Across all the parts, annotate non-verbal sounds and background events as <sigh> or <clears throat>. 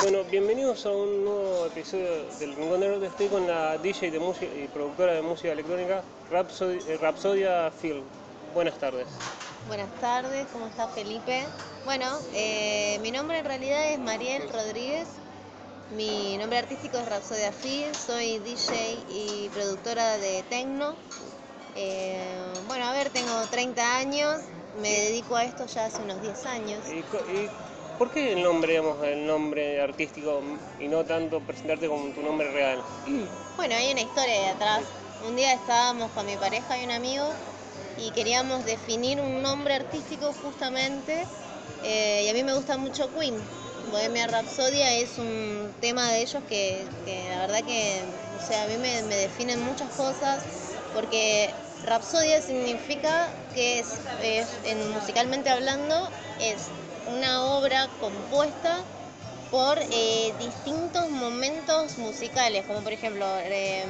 Bueno, bienvenidos a un nuevo episodio del Rincón de Norte. Estoy con la DJ de música y productora de música electrónica eh, Rapsodia Film. Buenas tardes. Buenas tardes, ¿cómo está Felipe? Bueno, eh, mi nombre en realidad es Mariel Rodríguez. Mi nombre artístico es Rapsodia Film. Soy DJ y productora de Tecno. Eh, bueno, a ver, tengo 30 años. Me dedico a esto ya hace unos 10 años. ¿Y, por qué el nombre, digamos, el nombre artístico y no tanto presentarte como tu nombre real? <clears throat> Bueno, hay una historia de atrás. Un día estábamos con mi pareja y un amigo y queríamos definir un nombre artístico justamente. Eh, y a mí me gusta mucho Queen. Bohemia Rhapsodia es un tema de ellos que, la verdad que, o sea, a mí me, definen muchas cosas porque Rapsodia significa que es, en, musicalmente hablando, es una obra compuesta por eh, distintos momentos musicales, como por ejemplo eh,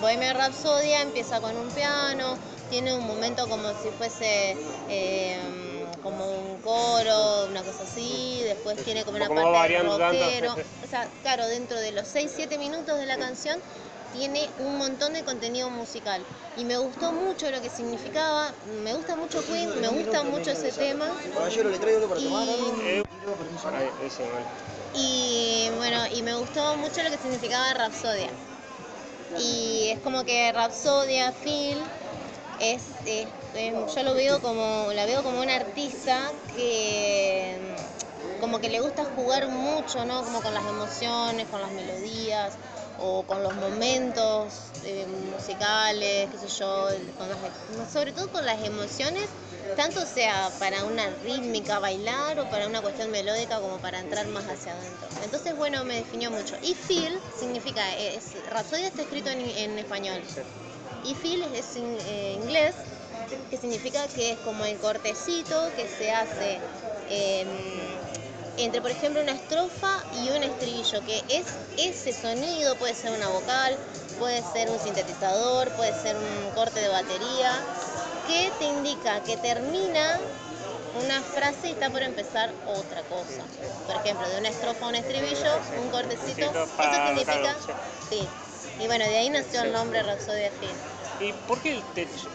Bohemia Rhapsodia empieza con un piano, tiene un momento como si fuese em, como un coro, una cosa así, después tiene como una parte de rockero. O sea, claro, dentro de los 6-7 minutos de la canción tiene un montón de contenido musical y me gustó mucho lo que significaba, me gusta mucho Queen, me gusta mucho ese tema. Y, bueno, y me gustó mucho lo que significaba Rapsodia. Y es como que Rapsodia, Phil, es, yo lo veo como, la veo como una artista que como que le gusta jugar mucho, ¿no? Como con las emociones, con las melodías o con los momentos eh, musicales, qué sé yo, sobre todo con las emociones, tanto sea para una rítmica bailar o para una cuestión melódica como para entrar más hacia adentro. Entonces, bueno, me definió mucho. Y feel significa, es, Rapsodia está escrito en, español. Y feel es en eh, inglés, que significa que es como el cortecito que se hace. Em, entre, por ejemplo, una estrofa y un estribillo, que es ese sonido, puede ser una vocal, puede ser un sintetizador, puede ser un corte de batería, que te indica que termina una frase y está por empezar otra cosa. Por ejemplo, de una estrofa a un estribillo, un cortecito, eso significa... Sí. Y bueno, de ahí nació el nombre Rapsodia Fin. ¿Y por qué el,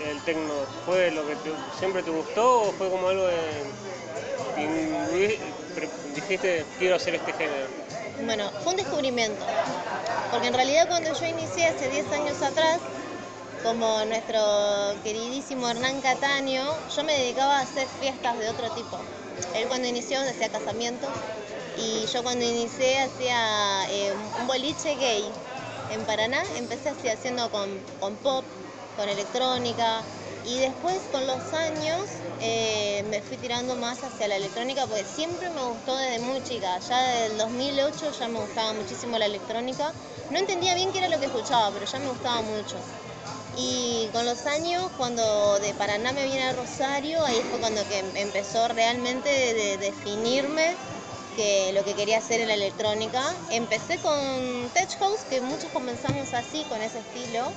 el tecno? ¿Fue lo que siempre te gustó o fue como algo de dijiste quiero hacer este género? Bueno, fue un descubrimiento, porque en realidad cuando yo inicié hace 10 años atrás, como nuestro queridísimo Hernán Cataño, yo me dedicaba a hacer fiestas de otro tipo. Él cuando inició hacía casamientos y yo cuando inicié hacía eh, un boliche gay en Paraná, empecé así haciendo con, con pop, con electrónica, y después con los años eh, me fui tirando más hacia la electrónica porque siempre me gustó desde muy chica. Ya desde el 2008 ya me gustaba muchísimo la electrónica. No entendía bien qué era lo que escuchaba, pero ya me gustaba mucho. Y con los años, cuando de Paraná me vine a Rosario, ahí fue cuando que empezó realmente de definirme que lo que quería hacer en la electrónica. Empecé con Tech House, que muchos comenzamos así, con ese estilo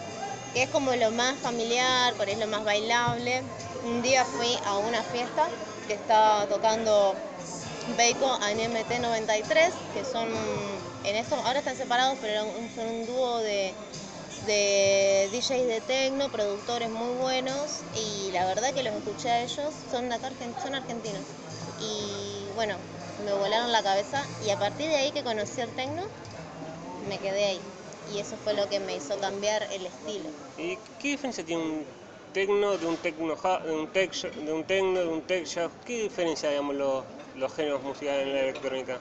que es como lo más familiar, por es lo más bailable. Un día fui a una fiesta que estaba tocando Bacon a NMT93, que son, en esto, ahora están separados, pero son un dúo de, de DJs de techno, productores muy buenos, y la verdad que los escuché a ellos, son, de acá, son argentinos. Y bueno, me volaron la cabeza, y a partir de ahí que conocí el techno, me quedé ahí y eso fue lo que me hizo cambiar el estilo. ¿Y qué diferencia tiene un tecno de un tecno de un tech de un tecno de un tech ¿Qué diferencia digamos los, los géneros musicales en la electrónica?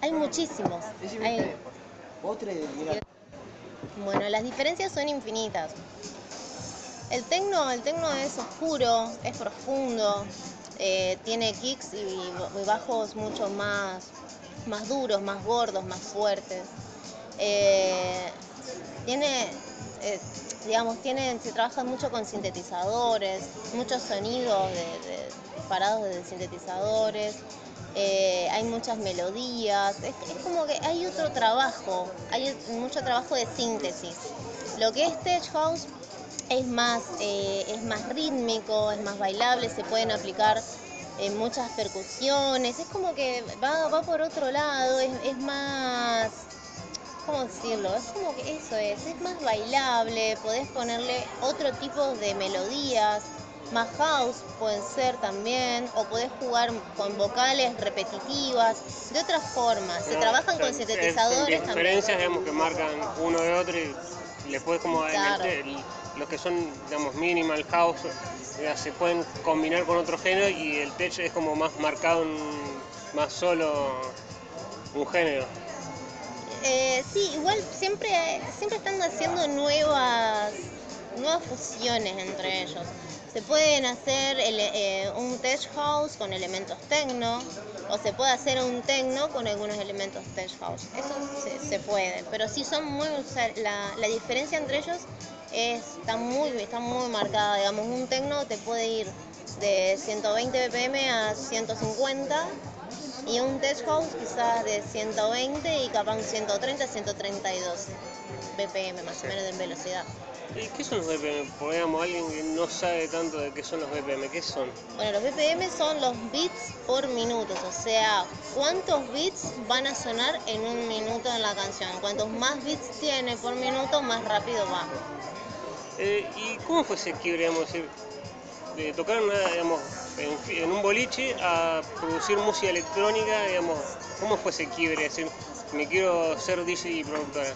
Hay muchísimos. Hay... Bueno, las diferencias son infinitas. El tecno, el tecno es oscuro, es profundo, eh, tiene kicks y bajos mucho más, más duros, más gordos, más fuertes. Eh, tiene, eh, digamos, tiene, se trabaja mucho con sintetizadores, muchos sonidos de, parados de sintetizadores, eh, hay muchas melodías, es, como que hay otro trabajo, hay mucho trabajo de síntesis. Lo que es Tech House es más, es más rítmico, es más bailable, se pueden aplicar muchas percusiones, es como que va, va por otro lado, es más, ¿cómo decirlo? Es como que eso es, es más bailable, podés ponerle otro tipo de melodías, más house pueden ser también, o podés jugar con vocales repetitivas, de otras formas. Se No, trabajan con sintetizadores es- también. diferencias, digamos, que marcan uno de otro y después como en el Claro. el- los que son, digamos, minimal house, ya se pueden combinar con otro género y el tech es como más marcado más solo un género. Eh, sí, igual siempre, siempre están haciendo nuevas, nuevas fusiones entre ellos. Se pueden hacer eh, un tech house con elementos techno o se puede hacer un techno con algunos elementos tech house. Eso se, se puede, pero sí son muy, la, la diferencia entre ellos es, está, muy, está muy marcada. Digamos, un techno te puede ir de 120 BPM a 150 y un tech house quizás de 120 y capaz un 130, 132 BPM más o menos de velocidad. ¿Y qué son los BPM? Porque, digamos, alguien que no sabe tanto de qué son los BPM, ¿qué son? Bueno, los BPM son los bits por minutos, o sea, cuántos bits van a sonar en un minuto en la canción. Cuantos más bits tiene por minuto, más rápido va. Eh, ¿Y cómo fue ese quiebre, digamos, decir, de tocar una, digamos, en, un boliche a producir música electrónica, digamos, cómo fue ese quiebre? decir, me quiero ser DJ y productora.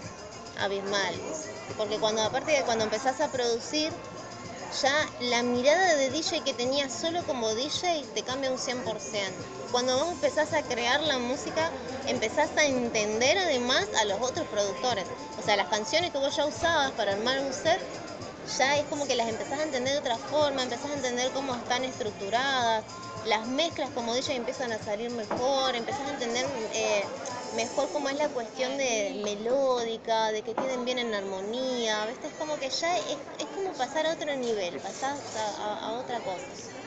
abismal. Porque cuando, aparte de cuando empezás a producir, ya la mirada de DJ que tenías solo como DJ te cambia un 100%. Cuando vos empezás a crear la música, empezás a entender además a los otros productores. O sea, las canciones que vos ya usabas para armar un set, ya es como que las empezás a entender de otra forma, empezás a entender cómo están estructuradas, las mezclas como DJ empiezan a salir mejor, empezás a entender eh, mejor cómo es la cuestión de melódica, de que queden bien en armonía, ¿viste? Es como que ya es, es como pasar a otro nivel, pasás a, a- a otra cosa.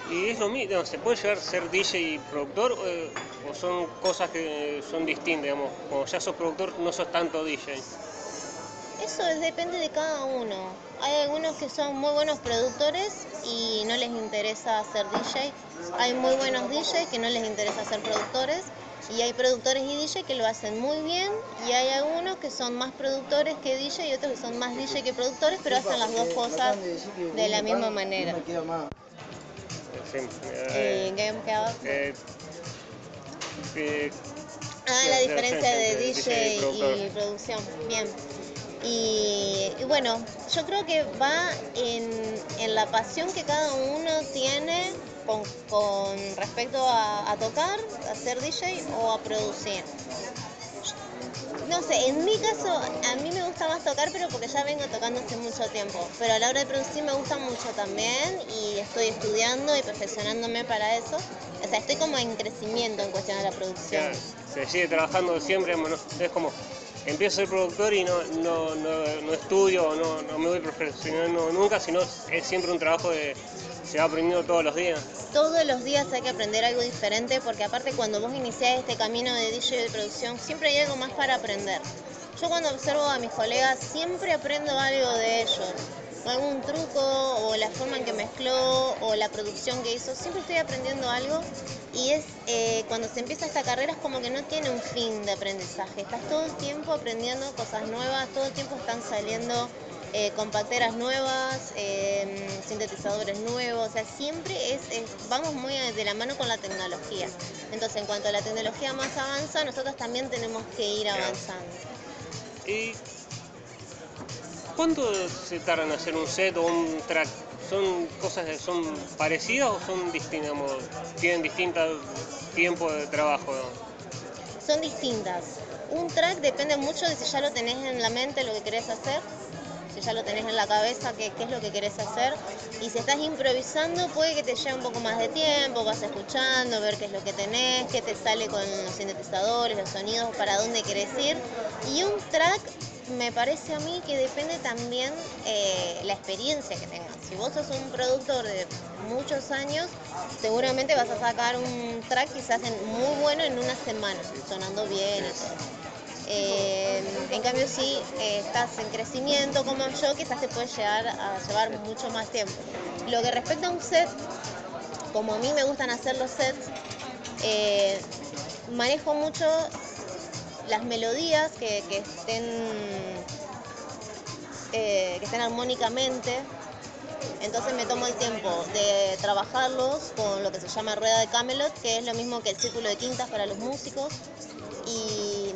¿Y es lo mismo? ¿Se puede llegar a ser DJ y productor eh, o son cosas que son distintas, digamos? Como ya sos productor, no sos tanto DJ. Eso es- depende de cada uno. Hay algunos que son muy buenos productores y no les interesa ser DJ. Hay muy buenos DJ que no les interesa ser productores. Y hay productores y DJ que lo hacen muy bien. Y hay algunos que son más productores que DJ y otros que son más DJ que productores, pero hacen las dos cosas de la misma manera. Eh, eh, Ah, La- diferencia de DJ y producción. Bien. Y, bueno, yo creo que va en, en la pasión que cada uno tiene con, con respecto a, tocar, a ser DJ o a producir. No sé, en mi caso, a mí me gusta más tocar, pero porque ya vengo tocando hace mucho tiempo. Pero a la hora de producir me gusta mucho también y estoy estudiando y perfeccionándome para eso. O sea, estoy como en crecimiento en cuestión de la producción. se sigue trabajando siempre, es como, empiezo a ser productor y no, no, no, estudio, no, no me voy profesionando nunca, sino es siempre un trabajo de, se va aprendiendo todos los días. Todos los días hay que aprender algo diferente porque aparte cuando vos iniciás este camino de DJ de producción siempre hay algo más para aprender. Yo cuando observo a mis colegas siempre aprendo algo de ellos. Algún truco o la forma en que mezcló o la producción que hizo. Siempre estoy aprendiendo algo y es eh, cuando se empieza esta carrera es como que no tiene un fin de aprendizaje. Estás todo el tiempo aprendiendo cosas nuevas, todo el tiempo están saliendo eh, compacteras nuevas, eh, sintetizadores nuevos, o sea, siempre es, es- vamos muy de la mano con la tecnología. Entonces, en cuanto la tecnología más avanza, nosotros también tenemos que ir avanzando. ¿Y cuánto se tardan hacer un set o un track? ¿Son cosas que son parecidas o son distintas? ¿Tienen distintos tiempos de trabajo? Son distintas. Un track depende mucho de si ya lo tenés en la mente lo que querés hacer, si ya lo tenés en la cabeza qué, qué es lo que querés hacer. Y si estás improvisando, puede que te lleve un poco más de tiempo, vas escuchando, ver qué es lo que tenés, qué te sale con los sintetizadores, los sonidos, para dónde querés ir. Y un track me parece a mí que depende también eh, la experiencia que tengas. Si vos sos un productor de muchos años, seguramente vas a sacar un track quizás en- muy bueno en una semana, sonando bien y todo. Eh, en cambio, si eh, estás en crecimiento como yo, quizás te puede llegar a llevar mucho más tiempo. Lo que respecta a un set, como a mí me gustan hacer los sets, manejo mucho las melodías que, estén eh, que estén armónicamente. Entonces me tomo el tiempo de trabajarlos con lo que se llama rueda de Camelot, que es lo mismo que el círculo de quintas para los músicos. Y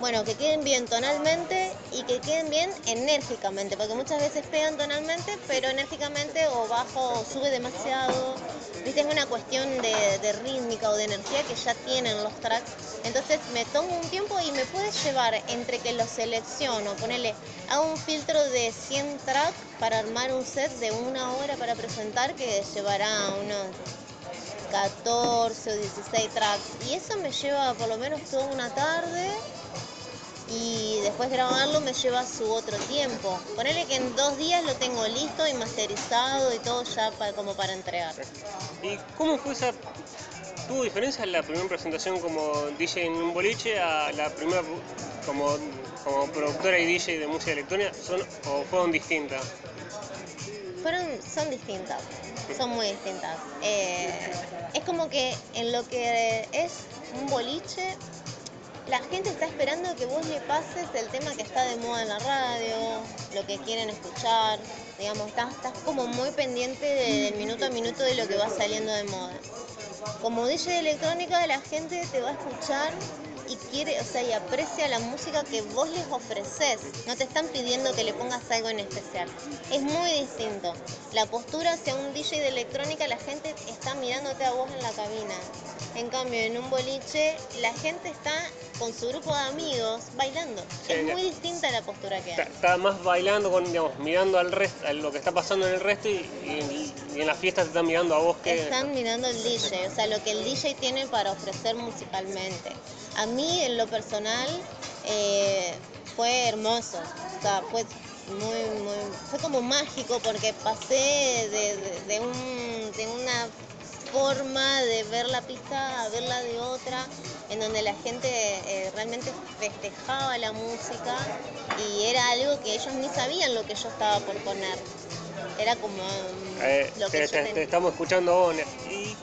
bueno, que queden bien tonalmente y que queden bien enérgicamente, porque muchas veces pegan tonalmente, pero enérgicamente o bajo o sube demasiado. Viste, es una cuestión de, rítmica o de energía que ya tienen los tracks. Entonces me tomo un tiempo y me puede llevar entre que los selecciono, ponerle, hago un filtro de 100 tracks para armar un set de una hora para presentar que llevará unos 14 o 16 tracks. Y eso me lleva por lo menos toda una tarde y después grabarlo me lleva su otro tiempo. Ponele que en dos días lo tengo listo y masterizado y todo ya para, como para entregar. ¿Y cómo fue esa... ¿Tuvo diferencia la primera presentación como DJ en un boliche a la primera como, como productora y DJ de música electrónica? ¿Son, ¿O fueron distintas? Fueron, son distintas, son muy distintas. Eh, es como que en lo que es un boliche la gente está esperando que vos le pases el tema que está de moda en la radio, lo que quieren escuchar, digamos, estás, como muy pendiente del minuto a minuto de lo que va saliendo de moda. Como DJ de electrónica, la gente te va a escuchar y quiere, o sea, y aprecia la música que vos les ofreces. No te están pidiendo que le pongas algo en especial. Es muy distinto. La postura hacia un DJ de electrónica, la gente está mirándote a vos en la cabina. En cambio, en un boliche, la gente está con su grupo de amigos bailando. es muy distinta la postura que hay. Está, más bailando, con, digamos, mirando al resto, a lo que está pasando en el resto y, en la fiesta te están mirando a vos. Que... Están mirando al DJ, o sea, lo que el DJ tiene para ofrecer musicalmente. A mí, en lo personal, eh, fue hermoso. O sea, fue muy, muy, fue como mágico porque pasé de, un, de una forma de ver la pista a verla de otra, en donde la gente eh, realmente festejaba la música y era algo que ellos ni sabían lo que yo estaba por poner. Era como mm, eh, lo que te, estamos escuchando ¿Y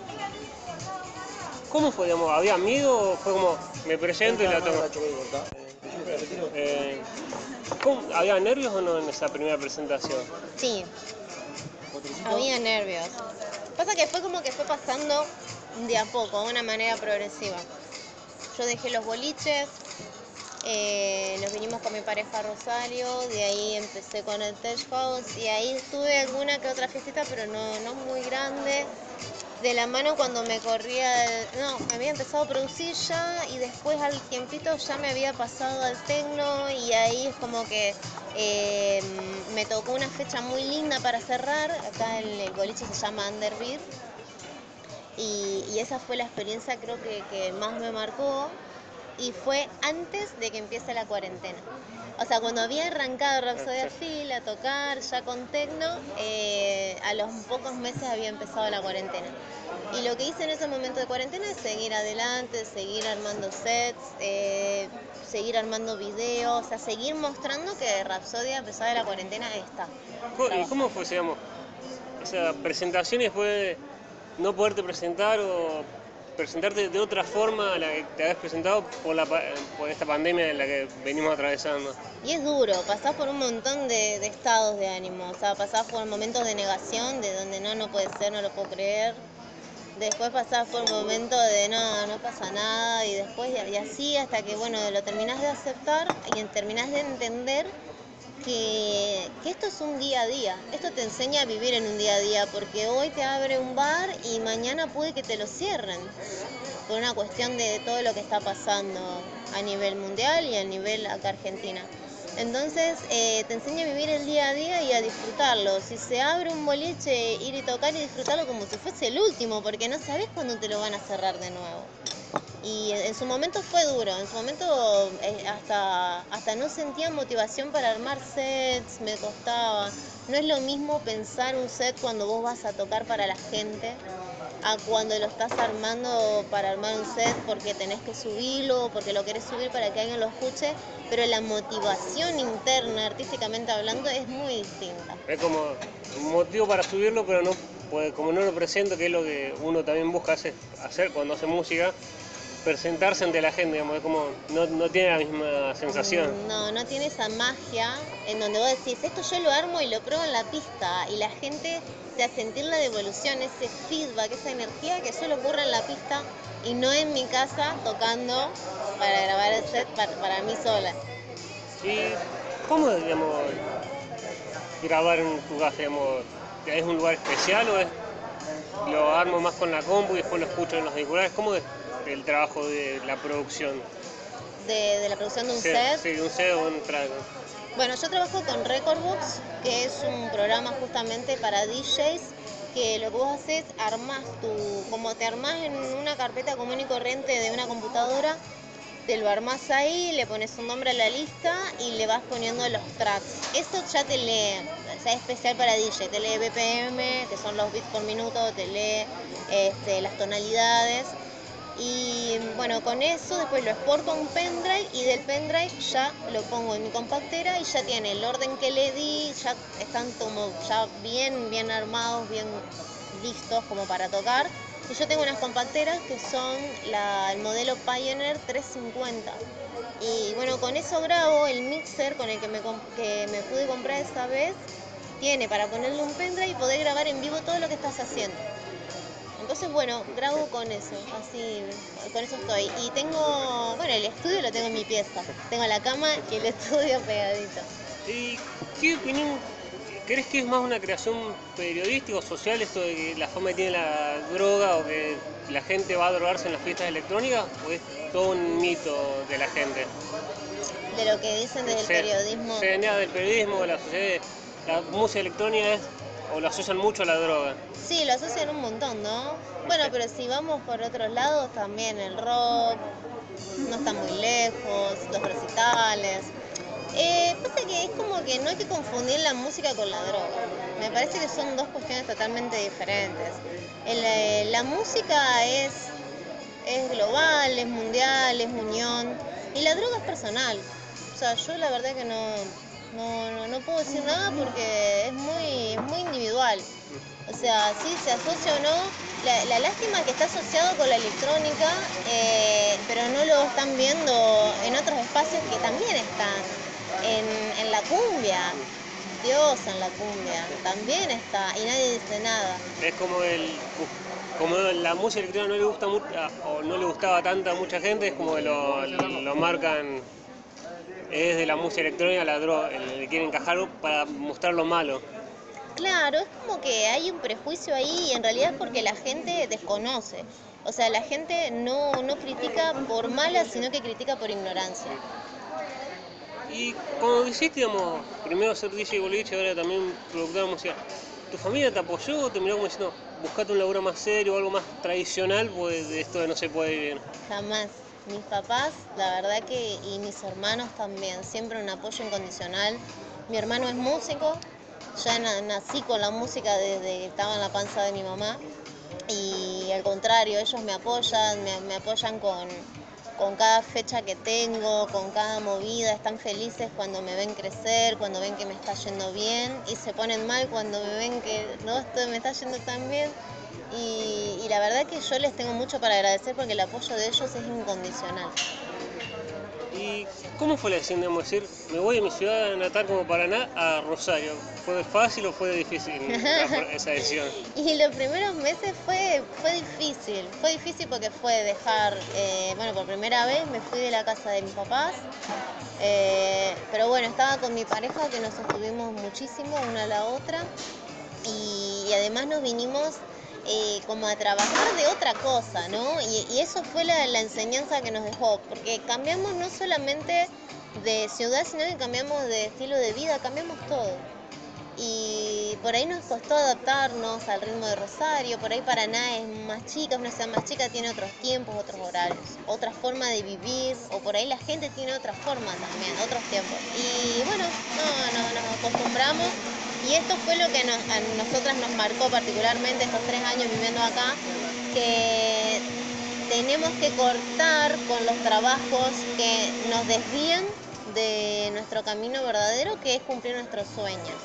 cómo fue? Digamos, ¿Había amigos? ¿Fue como me presento y la tomo? Eh, ¿Había nervios o no en esa primera presentación? Sí, había nervios. Pasa que fue como que fue pasando de a poco, de una manera progresiva. Yo dejé los boliches, eh, nos vinimos con mi pareja Rosario, de ahí empecé con el Tech House y ahí tuve alguna que otra fiestita, pero no, no muy grande. De la mano cuando me corría, no, había empezado a producir ya y después al tiempito ya me había pasado al tecno y ahí es como que eh, me tocó una fecha muy linda para cerrar, acá el, el boliche se llama Underbeat y, y, esa fue la experiencia creo que, que más me marcó y fue antes de que empiece la cuarentena. O sea, cuando había arrancado Rhapsody Phil a tocar ya con Tecno, eh, a los pocos meses había empezado la cuarentena. Y lo que hice en ese momento de cuarentena es seguir adelante, seguir armando sets, eh, seguir armando videos, o sea, seguir mostrando que Rapsodia a pesar de la cuarentena está. ¿Y cómo fue, digamos, esa presentación y después no poderte presentar o presentarte de otra forma a la que te habías presentado por, la, por esta pandemia en la que venimos atravesando. Y es duro, pasás por un montón de, estados de ánimo, o sea, pasás por momentos de negación, de donde no, no puede ser, no lo puedo creer. Después pasás por un momento de no, no pasa nada y después y así hasta que bueno, lo terminás de aceptar y terminás de entender que, esto es un día a día, esto te enseña a vivir en un día a día, porque hoy te abre un bar y mañana puede que te lo cierren, por una cuestión de todo lo que está pasando a nivel mundial y a nivel acá Argentina. Entonces eh, te enseña a vivir el día a día y a disfrutarlo. Si se abre un boliche, ir y tocar y disfrutarlo como si fuese el último, porque no sabes cuándo te lo van a cerrar de nuevo. Y en su momento fue duro, en su momento eh, hasta, hasta no sentía motivación para armar sets, me costaba. No es lo mismo pensar un set cuando vos vas a tocar para la gente a cuando lo estás armando para armar un set porque tenés que subirlo, porque lo querés subir para que alguien lo escuche, pero la motivación interna, artísticamente hablando, es muy distinta. Es como un motivo para subirlo, pero no pues como no lo presento, que es lo que uno también busca hacer, hacer cuando hace música, presentarse ante la gente, digamos, es como, no, no tiene la misma sensación. No, no tiene esa magia en donde vos decís, esto yo lo armo y lo pruebo en la pista y la gente te hace sentir la devolución, ese feedback, esa energía que solo ocurre en la pista y no en mi casa tocando para grabar el set para, para mí sola. ¿Y cómo, digamos, grabar en tu casa, digamos, es un lugar especial o es lo armo más con la compu y después lo escucho en los auriculares? ¿Cómo es el trabajo de la producción? De, de la producción de un Sí, set. Sí, de un set o un track. Bueno, yo trabajo con Recordbox, que es un programa justamente para DJs, que lo que vos haces, armás tu, como te armás en una carpeta común y corriente de una computadora, te lo armás ahí, le pones un nombre a la lista y le vas poniendo los tracks. Eso ya te lee, o sea, es especial para DJ, te lee BPM, que son los bits por minuto, te lee este, las tonalidades. Y bueno, con eso después lo exporto a un pendrive y del pendrive ya lo pongo en mi compactera y ya tiene el orden que le di, ya están como ya bien, bien armados, bien listos como para tocar. Y yo tengo unas compacteras que son el modelo Pioneer 350. Y bueno, con eso grabo el mixer con el que me, que me pude comprar esa vez. Tiene para ponerle un pendrive y poder grabar en vivo todo lo que estás haciendo. Entonces, bueno, grabo con eso, así, con eso estoy. Y tengo, bueno, el estudio lo tengo en mi pieza. Tengo la cama y el estudio pegadito. ¿Y qué opinión crees que es más una creación periodística o social esto de que la fama que tiene la droga o que la gente va a drogarse en las fiestas electrónicas o es todo un mito de la gente? De lo que dicen desde el periodismo. Se venía del periodismo, de la sociedad, la música electrónica es, o lo asocian mucho a la droga. Sí, lo asocian un montón, ¿no? Bueno, pero si vamos por otros lados, también el rock, no está muy lejos, los recitales. Eh, pasa que es como que no hay que confundir la música con la droga. Me parece que son dos cuestiones totalmente diferentes. El, eh, la música es, es global, es mundial, es unión, y la droga es personal. O sea, yo la verdad que no, no, no, no puedo decir nada porque es muy, es muy individual. O sea, sí se asocia o no. La, la lástima es que está asociado con la electrónica, eh, pero no lo están viendo en otros espacios que también están. En, en la cumbia, Dios en la cumbia, también está, y nadie dice nada. Es como el como la música electrónica no le gusta o no le gustaba tanto a mucha gente, es como que lo, lo marcan es de la música electrónica la droga, le quieren encajar para mostrar lo malo. Claro, es como que hay un prejuicio ahí y en realidad es porque la gente desconoce. O sea, la gente no, no critica por mala, sino que critica por ignorancia. Y cuando decidiste, digamos, primero ser DJ boliche, ahora también productor de música, ¿tu familia te apoyó o te miró como diciendo, buscate un laburo más serio o algo más tradicional, pues de esto de no se puede vivir? Jamás. Mis papás, la verdad que, y mis hermanos también, siempre un apoyo incondicional. Mi hermano es músico, ya na- nací con la música desde que estaba en la panza de mi mamá. Y al contrario, ellos me apoyan, me, me apoyan con, con cada fecha que tengo, con cada movida, están felices cuando me ven crecer, cuando ven que me está yendo bien y se ponen mal cuando me ven que no estoy, me está yendo tan bien. Y, y la verdad que yo les tengo mucho para agradecer porque el apoyo de ellos es incondicional. ¿Y cómo fue la decisión de decir, me voy de mi ciudad natal como Paraná a Rosario? ¿Fue fácil o fue difícil <laughs> esa decisión? Y los primeros meses fue, fue difícil, fue difícil porque fue dejar, eh, bueno, por primera vez me fui de la casa de mis papás, eh, pero bueno, estaba con mi pareja que nos sostuvimos muchísimo una a la otra y, y además nos vinimos eh, como a trabajar de otra cosa, ¿no? Y, eso fue la, enseñanza que nos dejó, porque cambiamos no solamente de ciudad, sino que cambiamos de estilo de vida, cambiamos todo. Y por ahí nos costó adaptarnos al ritmo de Rosario, por ahí Paraná es más chica, es una ciudad más chica, tiene otros tiempos, otros horarios, otra forma de vivir, o por ahí la gente tiene otra forma también, otros tiempos. Y bueno, no, no, nos acostumbramos y esto fue lo que nos- a nosotras nos marcó particularmente estos tres años viviendo acá, que tenemos que cortar con los trabajos que nos desvían de nuestro camino verdadero, que es cumplir nuestros sueños.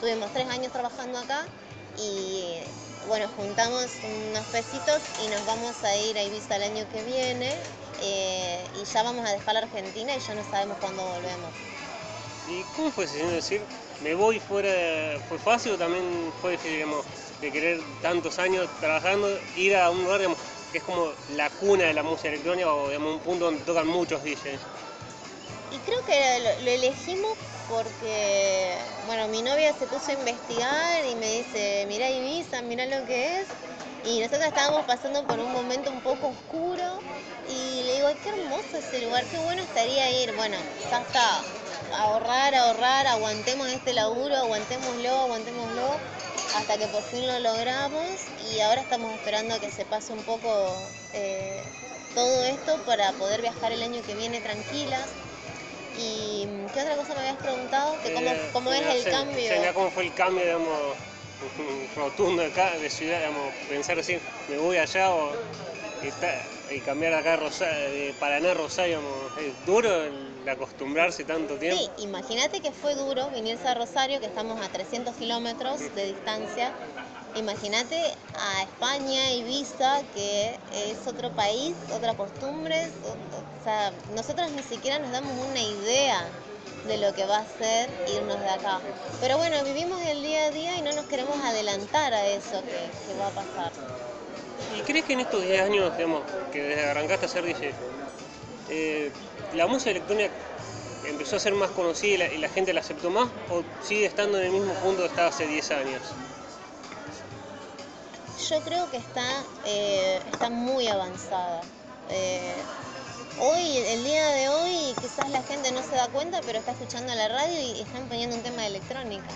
Tuvimos tres años trabajando acá y bueno, juntamos unos pesitos y nos vamos a ir a Ibiza el año que viene eh, y ya vamos a dejar la Argentina y ya no sabemos cuándo volvemos. ¿Y cómo fue señor decir, me voy fuera, fue fácil o también fue digamos, de querer tantos años trabajando, ir a un lugar que es como la cuna de la música electrónica o un punto donde tocan muchos DJs? Y creo que lo, lo elegimos porque, bueno, mi novia se puso a investigar y me dice, mirá Ibiza, mirá lo que es. Y nosotros estábamos pasando por un momento un poco oscuro y le digo, qué hermoso ese lugar, qué bueno estaría ir. Bueno, ya está, ahorrar, ahorrar, aguantemos este laburo, aguantémoslo, aguantémoslo, hasta que por fin lo logramos y ahora estamos esperando a que se pase un poco eh, todo esto para poder viajar el año que viene tranquilas. ¿Y qué otra cosa me habías preguntado? Que cómo, Eh, cómo es el cambio. ¿Cómo fue el cambio, digamos, <laughs> rotundo de, acá, de ciudad, digamos, pensar así, me voy allá o está- y cambiar acá a Rosario, de Paraná a Rosario, digamos, es duro el acostumbrarse tanto tiempo. Sí, imagínate que fue duro venirse a Rosario, que estamos a 300 kilómetros de distancia. Imagínate a España, Ibiza, que es otro país, otra costumbre. O, o sea, nosotros ni siquiera nos damos una idea de lo que va a ser irnos de acá. Pero bueno, vivimos el día a día y no nos queremos adelantar a eso que, que va a pasar. ¿Y crees que en estos 10 años, digamos, que desde arrancaste a ser DJ, eh, la música electrónica empezó a ser más conocida y la, gente la aceptó más o sigue estando en el mismo punto que estaba hace 10 años? Yo creo que está, eh, está muy avanzada. Eh, hoy, el día de hoy, quizás la gente no se da cuenta, pero está escuchando la radio y están poniendo un tema de electrónica.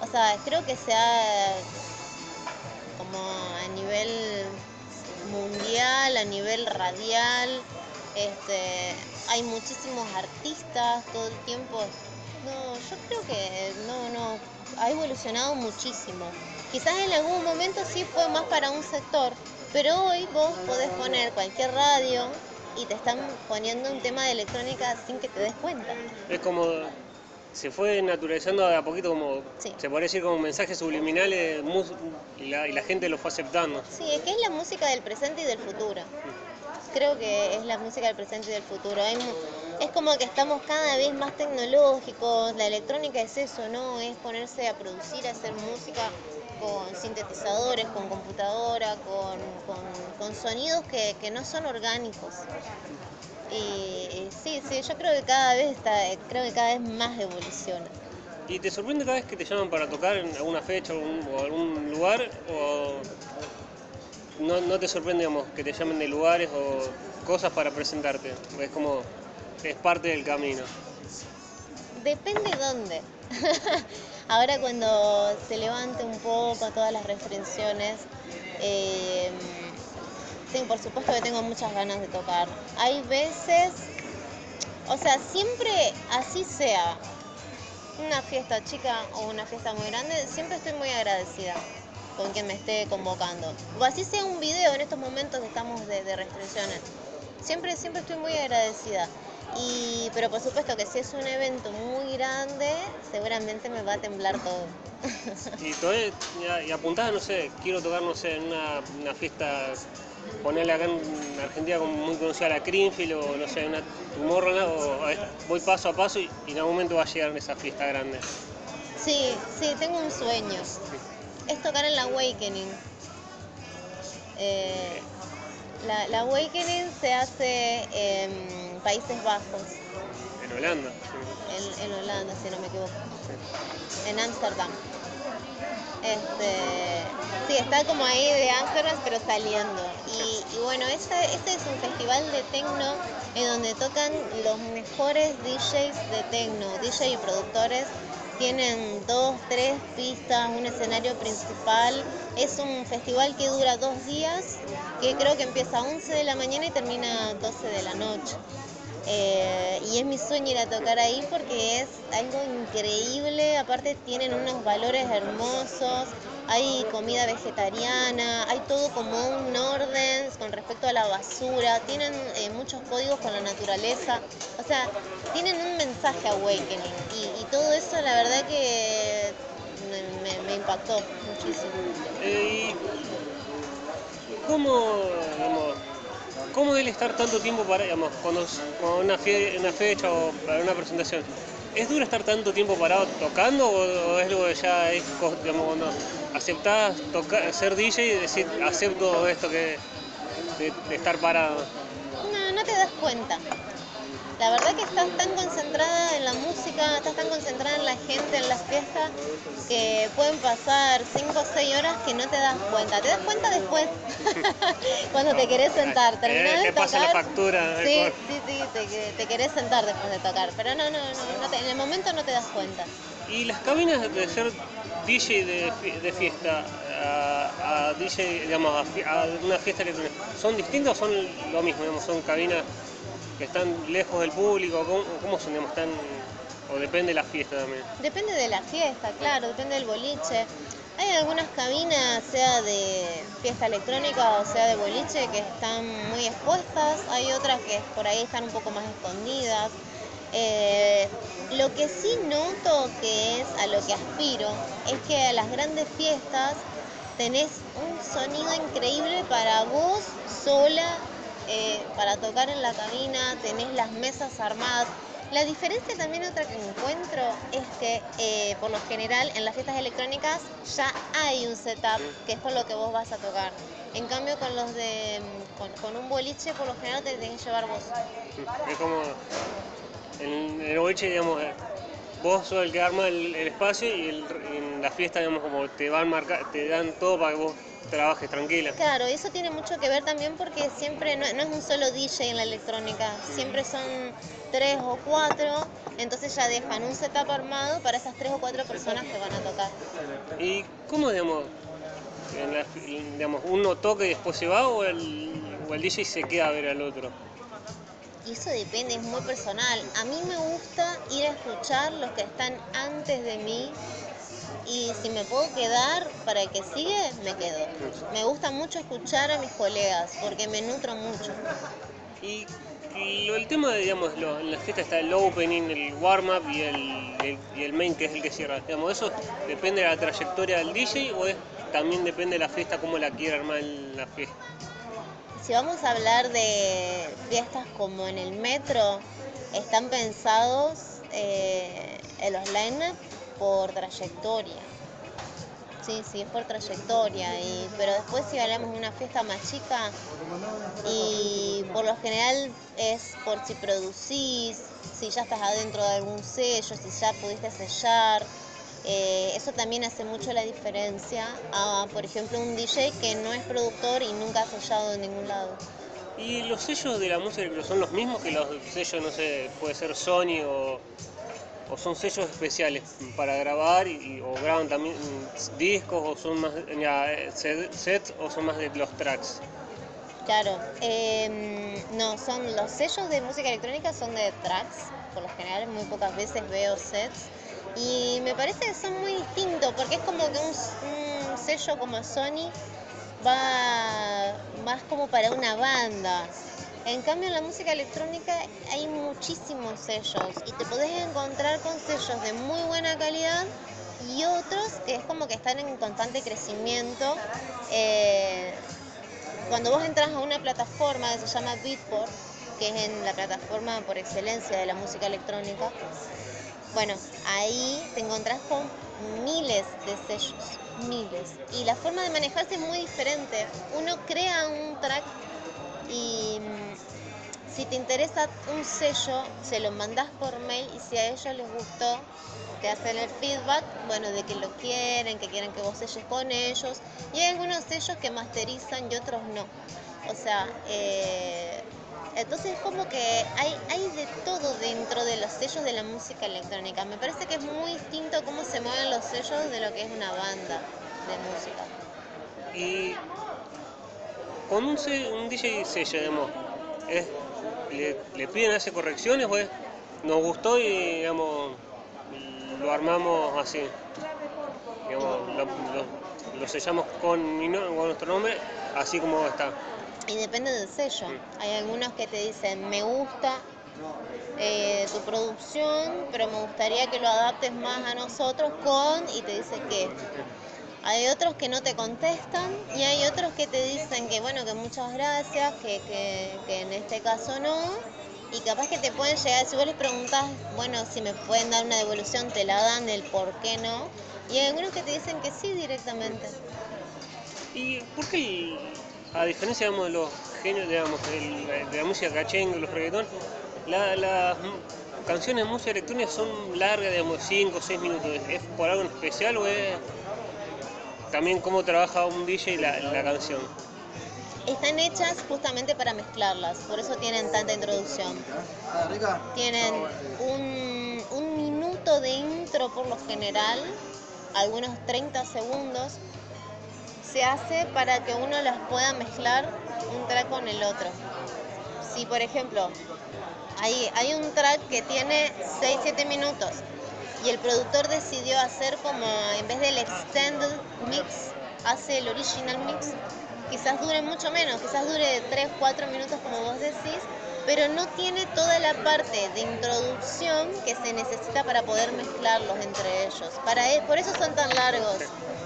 O sea, creo que se ha, como a nivel mundial, a nivel radial, este, hay muchísimos artistas todo el tiempo. No, yo creo que no, no, ha evolucionado muchísimo. Quizás en algún momento sí fue más para un sector, pero hoy vos podés poner cualquier radio y te están poniendo un tema de electrónica sin que te des cuenta. Es como se fue naturalizando de a poquito como Sí. se podría decir como mensajes subliminales mus- y la, y la gente lo fue aceptando. Sí, es que es la música del presente y del futuro. Creo que es la música del presente y del futuro. Es como que estamos cada vez más tecnológicos. La electrónica es eso, ¿no? Es ponerse a producir, a hacer música con sintetizadores, con computadora, con, con- sonidos que, que no son orgánicos. Y, sí, sí, yo creo que cada vez está, creo que cada vez más evoluciona. ¿Y te sorprende cada vez que te llaman para tocar en alguna fecha o, algún lugar? ¿O no, no te sorprende que te llamen de lugares o cosas para presentarte? Es como, es parte del camino. Depende dónde. <laughs> Ahora cuando se levante un poco todas las restricciones, eh, sí, por supuesto que tengo muchas ganas de tocar. Hay veces, o sea, siempre así sea, una fiesta chica o una fiesta muy grande, siempre estoy muy agradecida con quien me esté convocando. O así sea un video en estos momentos que estamos de, de restricciones. Siempre, siempre estoy muy agradecida. Y, pero por supuesto que si es un evento muy grande, seguramente me va a temblar todo. Y, todavía, y, apuntás, no sé, quiero tocar, no sé, en una, una fiesta, ponerle acá en Argentina como muy conocida la Greenfield o no sé, una Tomorrowland, o ver, voy paso a paso y, y en algún momento va a llegar esa fiesta grande. Sí, sí, tengo un sueño. Es tocar en la Awakening. Eh, la, la Awakening se hace en Países Bajos, En Holanda. en, en Holanda, si no me equivoco. En Ámsterdam. Este, sí, está como ahí de Ámsterdam, pero saliendo. Y, y bueno, este, este es un festival de tecno en donde tocan los mejores DJs de tecno, DJ y productores. Tienen dos, tres pistas, un escenario principal. Es un festival que dura dos días, que creo que empieza a 11 de la mañana y termina a 12 de la noche. Eh, y es mi sueño ir a tocar ahí porque es algo increíble, aparte tienen unos valores hermosos, hay comida vegetariana, hay todo como un orden con respecto a la basura, tienen eh, muchos códigos con la naturaleza, o sea, tienen un mensaje awakening y, todo eso la verdad que me, impactó, muchísimo. Eh, ¿y ¿Cómo, digamos, cómo el estar tanto tiempo para, digamos, cuando, cuando una, fie- una fecha o para una presentación? ¿Es duro estar tanto tiempo parado tocando o, es algo que ya es, digamos, cuando aceptás tocar, ser DJ y decir, acepto esto que de estar parado? No, no te das cuenta. La verdad que estás tan concentrada en la música, estás tan concentrada en la gente, en las fiestas, que pueden pasar 5 o 6 horas que no te das cuenta. Te das cuenta después, <laughs> cuando te querés sentar. Terminás Eh, te pasa la factura. Sí, eh, sí, sí, te, te querés sentar después de tocar. Pero no, no, no, no te- en el momento no te das cuenta. Y las cabinas de ser DJ de, de fiesta a, a DJ, digamos, a una fiesta electrónica, ¿son distintas o son lo mismo? Digamos, ¿Son cabinas que están lejos del público? ¿Cómo, cómo son? O depende de la fiesta también. Depende de la fiesta, claro, depende del boliche. Hay algunas cabinas, sea de fiesta electrónica o sea de boliche, que están muy expuestas. Hay otras que por ahí están un poco más escondidas. Eh, lo que sí noto que es a lo que aspiro es que a las grandes fiestas tenés un sonido increíble para vos sola, eh, para tocar en la cabina, tenés las mesas armadas. La diferencia también otra que encuentro es que eh, por lo general en las fiestas electrónicas ya hay un setup que es con lo que vos vas a tocar. En cambio con los de con, un boliche por lo general te tenés que llevar vos. Es como en, el boliche, digamos, eh, vos sos el que arma el, espacio y en la fiesta, digamos, como te van marcar, te dan todo para que vos trabajes tranquila. Claro, y eso tiene mucho que ver también porque siempre no, no es un solo DJ en la electrónica, siempre son tres o cuatro, entonces ya dejan un setup armado para esas tres o cuatro personas que van a tocar. ¿Y cómo, digamos, en la- digamos uno toca y después se va o el, o el DJ se queda a ver al otro? Y eso depende, es muy personal. A mí me gusta ir a escuchar los que están antes de mí y si me puedo quedar para el que sigue, me quedo. Me gusta mucho escuchar a mis colegas porque me nutro mucho. Y, el tema, de, digamos, lo- en la fiesta está el opening, el warm-up y el, el- y el main, que es el que cierra. Digamos, ¿Eso depende de la trayectoria del DJ o es, también depende de la fiesta, cómo la quiere armar la fiesta? Si vamos a hablar de fiestas como en el metro, están pensados eh, en los line por trayectoria. Sí, sí, es por trayectoria. Y, pero después si hablamos de una fiesta más chica, y por lo general es por si producís, si ya estás adentro de algún sello, si ya pudiste sellar. Eh, eso también hace mucho la diferencia a, por ejemplo, un DJ que no es productor y nunca ha sellado en ningún lado. ¿Y los sellos de la música son los mismos que los sellos, no sé, puede ser Sony o, o son sellos especiales para grabar y, o graban también discos o son más ya, eh, set- sets o son más de los tracks? Claro, em, no, son los sellos de música electrónica son de tracks, por lo general muy pocas veces veo sets y me parece que son muy distintos porque es como que un, un sello como Sony va más como para una banda. En cambio en la música electrónica hay muchísimos sellos y te podés encontrar con sellos de muy buena calidad y otros que es como que están en constante crecimiento. Eh, cuando vos entras a una plataforma que se llama Beatport, que es en la plataforma por excelencia de la música electrónica, bueno, ahí te encontrás con miles de sellos, miles. Y la forma de manejarse es muy diferente. Uno crea un track y si te interesa un sello, se lo mandás por mail y si a ellos les gustó, te hacen el feedback, bueno, de que lo quieren, que quieren que vos selles con ellos. Y hay algunos sellos que masterizan y otros no. O sea, eh, entonces es como que hay, hay de todo dentro de los sellos de la música electrónica. Me parece que es muy distinto cómo se mueven los sellos de lo que es una banda de música. Y con un, un DJ sella, digamos, es- le, le piden hace correcciones o es, nos gustó y digamos, lo armamos así. Digamos, lo, lo- lo sellamos con, mi no- con nuestro nombre, así como está. Y depende del sello. Hay algunos que te dicen, me gusta eh, tu producción, pero me gustaría que lo adaptes más a nosotros con, y te dice qué. Hay otros que no te contestan y hay otros que te dicen que bueno, que muchas gracias, que, que, que en este caso no. Y capaz que te pueden llegar, si vos les preguntas, bueno, si me pueden dar una devolución, te la dan, el por qué no. Y hay algunos que te dicen que sí directamente. ¿Y por qué, a diferencia de los genios digamos, de la música cachengue, los reggaetón, la- las canciones de música electrónica son largas, digamos, 5 o 6 minutos? ¿Es por algo especial o es también cómo trabaja un DJ la, la canción? Están hechas justamente para mezclarlas, por eso tienen tanta introducción. Tienen un, minuto de intro por lo general, algunos 30 segundos. Se hace para que uno las pueda mezclar un track con el otro. Si por ejemplo hay, hay un track que tiene 6-7 minutos y el productor decidió hacer como en vez del extended mix, hace el original mix, quizás dure mucho menos, quizás dure 3-4 minutos como vos decís, pero no tiene toda la parte de introducción que se necesita para poder mezclarlos entre ellos. Para e- por eso son tan largos.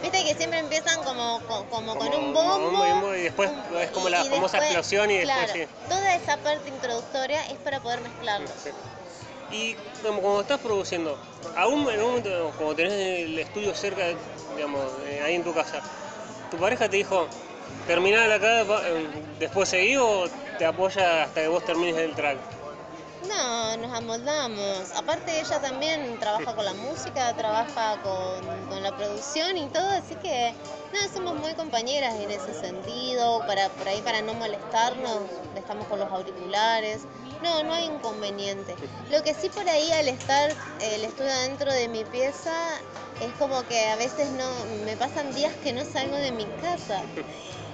Viste que siempre empiezan como, co- como, con Como un un bombo. y después es como la famosa explosión y después claro, sí. Toda esa parte introductoria es para poder mezclarlos. Y como, como estás produciendo, aún en un momento, como tenés el estudio cerca, digamos, ahí en tu casa, ¿tu pareja te dijo, terminar acá, eh, después seguí o te apoya hasta que vos termines el track? No, nos amoldamos. Aparte ella también trabaja con la música, trabaja con, la producción y todo, así que no, somos muy compañeras en ese sentido, para por ahí para no molestarnos, estamos con los auriculares. No, no hay inconveniente. Lo que sí por ahí al estar el estudio dentro de mi pieza es como que a veces no me pasan días que no salgo de mi casa.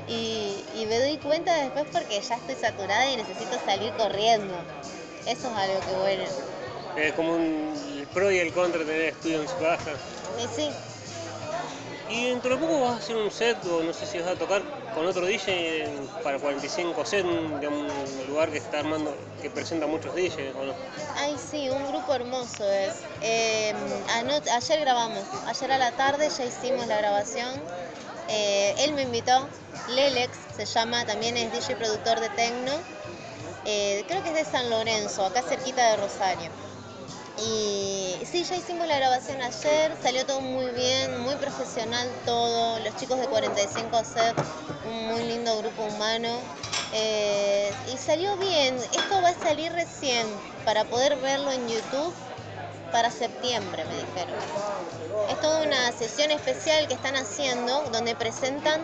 Y me doy cuenta después porque ya estoy saturada y necesito salir corriendo. Eso es algo que bueno. Es como un, el pro y el contra de tener estudio en su casa. Y sí, Y dentro de poco vas a hacer un set, o no sé si vas a tocar con otro DJ para 45 set, digamos, un lugar que está armando, que presenta muchos DJs, ¿o no? ay sí, un grupo hermoso es. Eh, ayer grabamos, ayer a la tarde ya hicimos la grabación. Eh, él me invitó, Lelex se llama, también es DJ productor de Tecno. Eh, creo que es de San Lorenzo, acá cerquita de Rosario. Y sí, ya hicimos la grabación ayer, salió todo muy bien, muy profesional todo, los chicos de 45 set, un muy lindo grupo humano. Eh, y salió bien, esto va a salir recién para poder verlo en YouTube para septiembre, me dijeron. Es toda una sesión especial que están haciendo donde presentan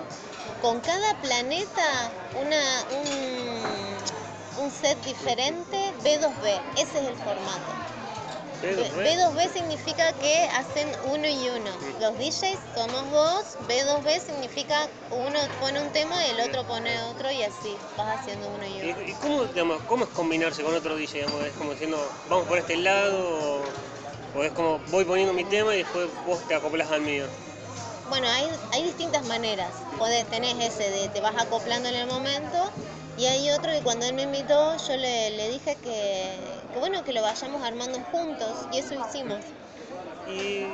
con cada planeta una, un, un set diferente B2B, ese es el formato. Pero, B- B2B significa que hacen uno y uno. Los DJs somos dos, B2B significa uno pone un tema y el otro pone otro y así vas haciendo uno y uno. ¿Y, y cómo, digamos, cómo es combinarse con otro DJ? Digamos? ¿Es como diciendo, vamos por este lado? O, o es como, voy poniendo mi tema y después vos te acoplas al mío? Bueno, hay, hay distintas maneras. Podés, tenés ese de te vas acoplando en el momento y hay otro que cuando él me invitó yo le, le dije que, que bueno que lo vayamos armando juntos y eso hicimos. ¿Y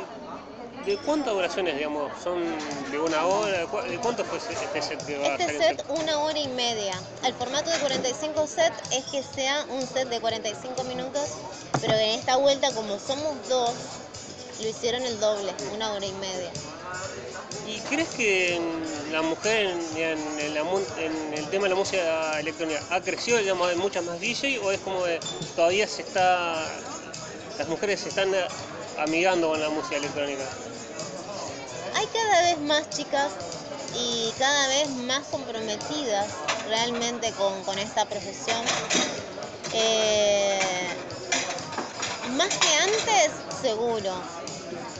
de cuántas oraciones, digamos? ¿Son de una hora? ¿De cu- de cuánto fue este set que va a Este set una hora y media. El formato de 45 set es que sea un set de 45 minutos, pero en esta vuelta como somos dos, lo hicieron el doble, una hora y media. ¿Y crees que la mujer en, el tema de la música electrónica ha crecido, digamos, hay muchas más DJ o es como que todavía se está, las mujeres se están eh, amigando con la música electrónica? Hay cada vez más chicas y cada vez más comprometidas realmente con, con esta profesión. Eh, más que antes, seguro,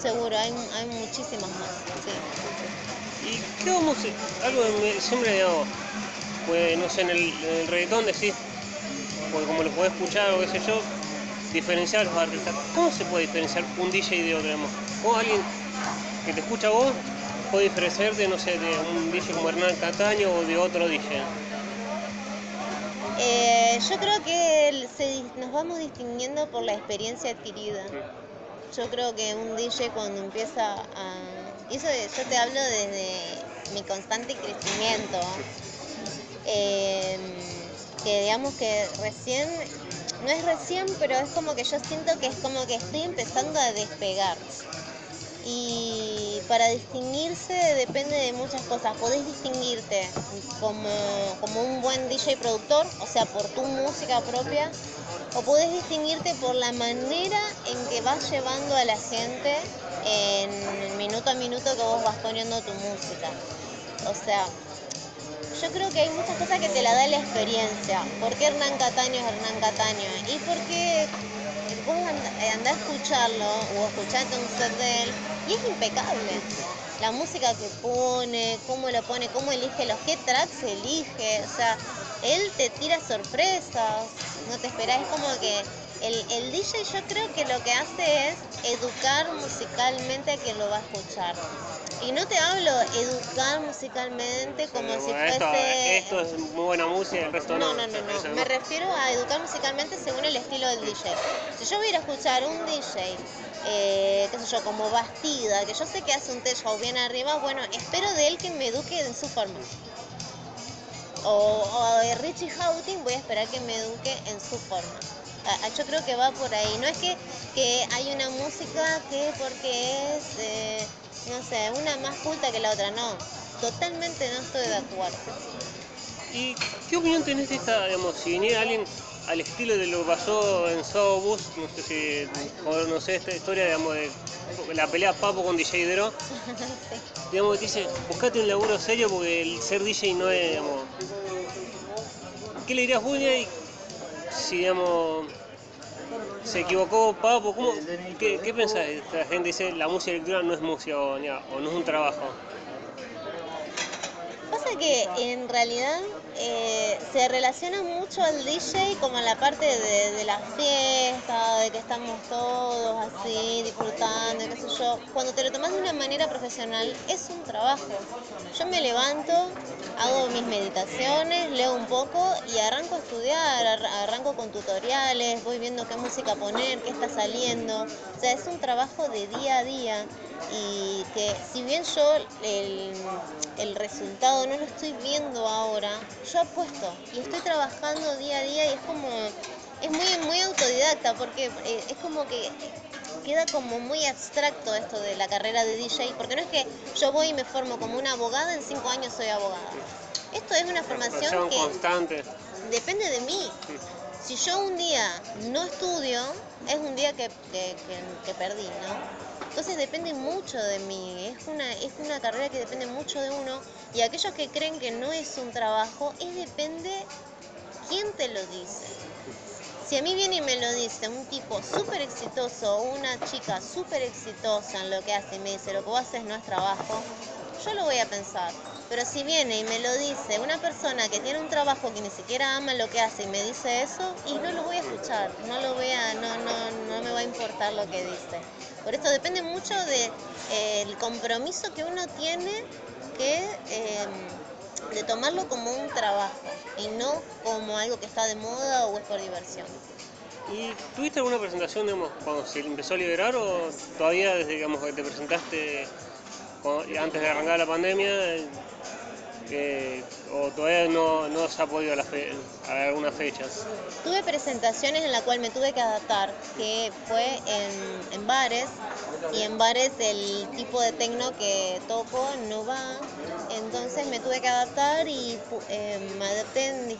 seguro, hay, hay muchísimas más. sí. ¿Y qué vamos a- Algo que me- siempre, digamos, pues no sé, en el, en el reggaetón decís, porque como lo podés escuchar o qué sé yo, diferenciar a los artistas. ¿Cómo se puede diferenciar un DJ de otro? ¿Cómo alguien que te escucha a vos puede diferenciarte, no sé, de un DJ como Hernán Cataño o de otro DJ? Eh, yo creo que se nos vamos distinguiendo por la experiencia adquirida. Yo creo que un DJ cuando empieza a, eso yo te hablo desde mi constante crecimiento. Eh, que digamos que recién, no es recién, pero es como que yo siento que es como que estoy empezando a despegar. Y para distinguirse depende de muchas cosas. Podés distinguirte como, como un buen DJ productor, o sea, por tu música propia, o podés distinguirte por la manera en que vas llevando a la gente en minuto a minuto que vos vas poniendo tu música. O sea, yo creo que hay muchas cosas que te la da la experiencia. ¿Por qué Hernán Cataño es Hernán Cataño? Y porque vos andás a escucharlo o escucharte un set de él y es impecable. La música que pone, cómo lo pone, cómo elige los qué tracks elige. O sea, él te tira sorpresas, no te esperás. Es como que el, el DJ yo creo que lo que hace es educar musicalmente a quien lo va a escuchar. Y no te hablo educar musicalmente como si fuese... Esto es muy buena música el resto no. No, no, no, Me refiero a educar musicalmente según el estilo del DJ. Si yo voy a escuchar un DJ, eh, qué sé yo, como Bastida, que yo sé que hace un t-show bien arriba, bueno, espero de él que me eduque en su forma. O, de Richie Houghton voy a esperar que me eduque en su forma. Ah, ah, yo creo que va por ahí. No es que, que hay una música que porque es... Eh, no sé, una más culta que la otra, no. Totalmente no estoy de acuerdo. ¿Y qué opinión tenés de esta, digamos, si viniera alguien al estilo de lo que pasó en Bus, no sé si sé esta historia, digamos, de la pelea Papo con DJ <laughs> sí. digamos, que dice, buscate un laburo serio porque el ser DJ no es, digamos, ¿qué le dirías y si, digamos, se equivocó Papo, ¿cómo, qué, qué pensás? La gente dice la música electrónica no es música o, no es un trabajo. Pasa que en realidad eh, se relaciona mucho al DJ como la parte de, de la fiesta, de que estamos todos así disfrutando, qué sé yo. Cuando te lo tomas de una manera profesional es un trabajo. Yo me levanto, hago mis meditaciones, leo un poco y arranco a estudiar, arranco con tutoriales, voy viendo qué música poner, qué está saliendo. O sea, es un trabajo de día a día y que si bien yo el, el resultado no lo estoy viendo ahora, yo apuesto y estoy trabajando día a día y es como, es muy, muy autodidacta porque eh, es como que queda como muy abstracto esto de la carrera de DJ, porque no es que yo voy y me formo como una abogada, en cinco años soy abogada. Esto es una formación que constante. depende de mí. Si yo un día no estudio, es un día que, que, perdí, ¿no? Entonces depende mucho de mí, es una, es una carrera que depende mucho de uno y aquellos que creen que no es un trabajo, es depende quién te lo dice. Si a mí viene y me lo dice un tipo súper exitoso o una chica súper exitosa en lo que hace y me dice lo que vos haces no es trabajo, yo lo voy a pensar. Pero si viene y me lo dice una persona que tiene un trabajo que ni siquiera ama lo que hace y me dice eso, y no lo voy a escuchar, no lo voy a, no, no, no me va a importar lo que dice. Por eso depende mucho del de, compromiso que uno tiene que em, de tomarlo como un trabajo y no como algo que está de moda o es por diversión. ¿Y tuviste alguna presentación cuando se empezó a liberar o todavía desde digamos, que te presentaste antes de arrancar la pandemia o todavía no, se ha podido a, fe, algunas fechas? Tuve presentaciones en las cuales me tuve que adaptar, que fue en, en bares, y en bares el tipo de tecno que toco no va, entonces me tuve que adaptar y eh, me adapté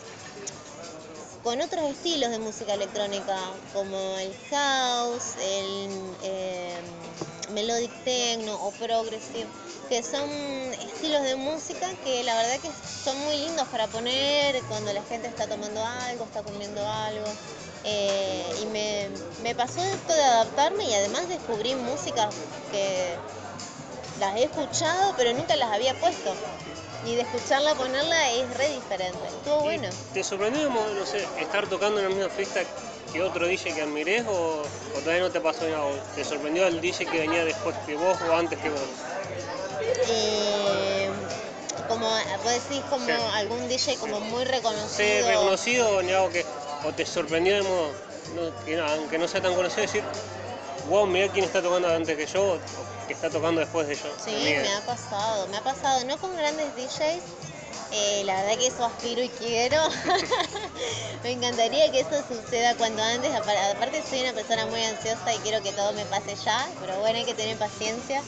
con otros estilos de música electrónica, como el house, el eh, melodic techno o progressive que son estilos de música que la verdad que son muy lindos para poner cuando la gente está tomando algo, está comiendo algo. Eh, y me, me, pasó esto de adaptarme y además descubrí música que las he escuchado pero nunca las había puesto. Y de escucharla, ponerla es re diferente. Estuvo bueno. ¿Te sorprendió, no sé, estar tocando en la misma fiesta que otro DJ que admirés o, todavía no te pasó nada? ¿Te sorprendió el DJ que venía después que vos o antes que vos? eh, como vos decís como algún DJ como muy reconocido. Sí, reconocido o, que, o te sorprendió de modo, que, aunque no sea tan conocido decir, wow, mira quién está tocando antes que yo, o que está tocando después de yo. Sí, me ha pasado, me ha pasado, no con grandes DJs, eh, la verdad que eso aspiro y quiero. <laughs> me encantaría que eso suceda cuando antes, apa- aparte soy una persona muy ansiosa y quiero que todo me pase ya, pero bueno, hay que tener paciencia.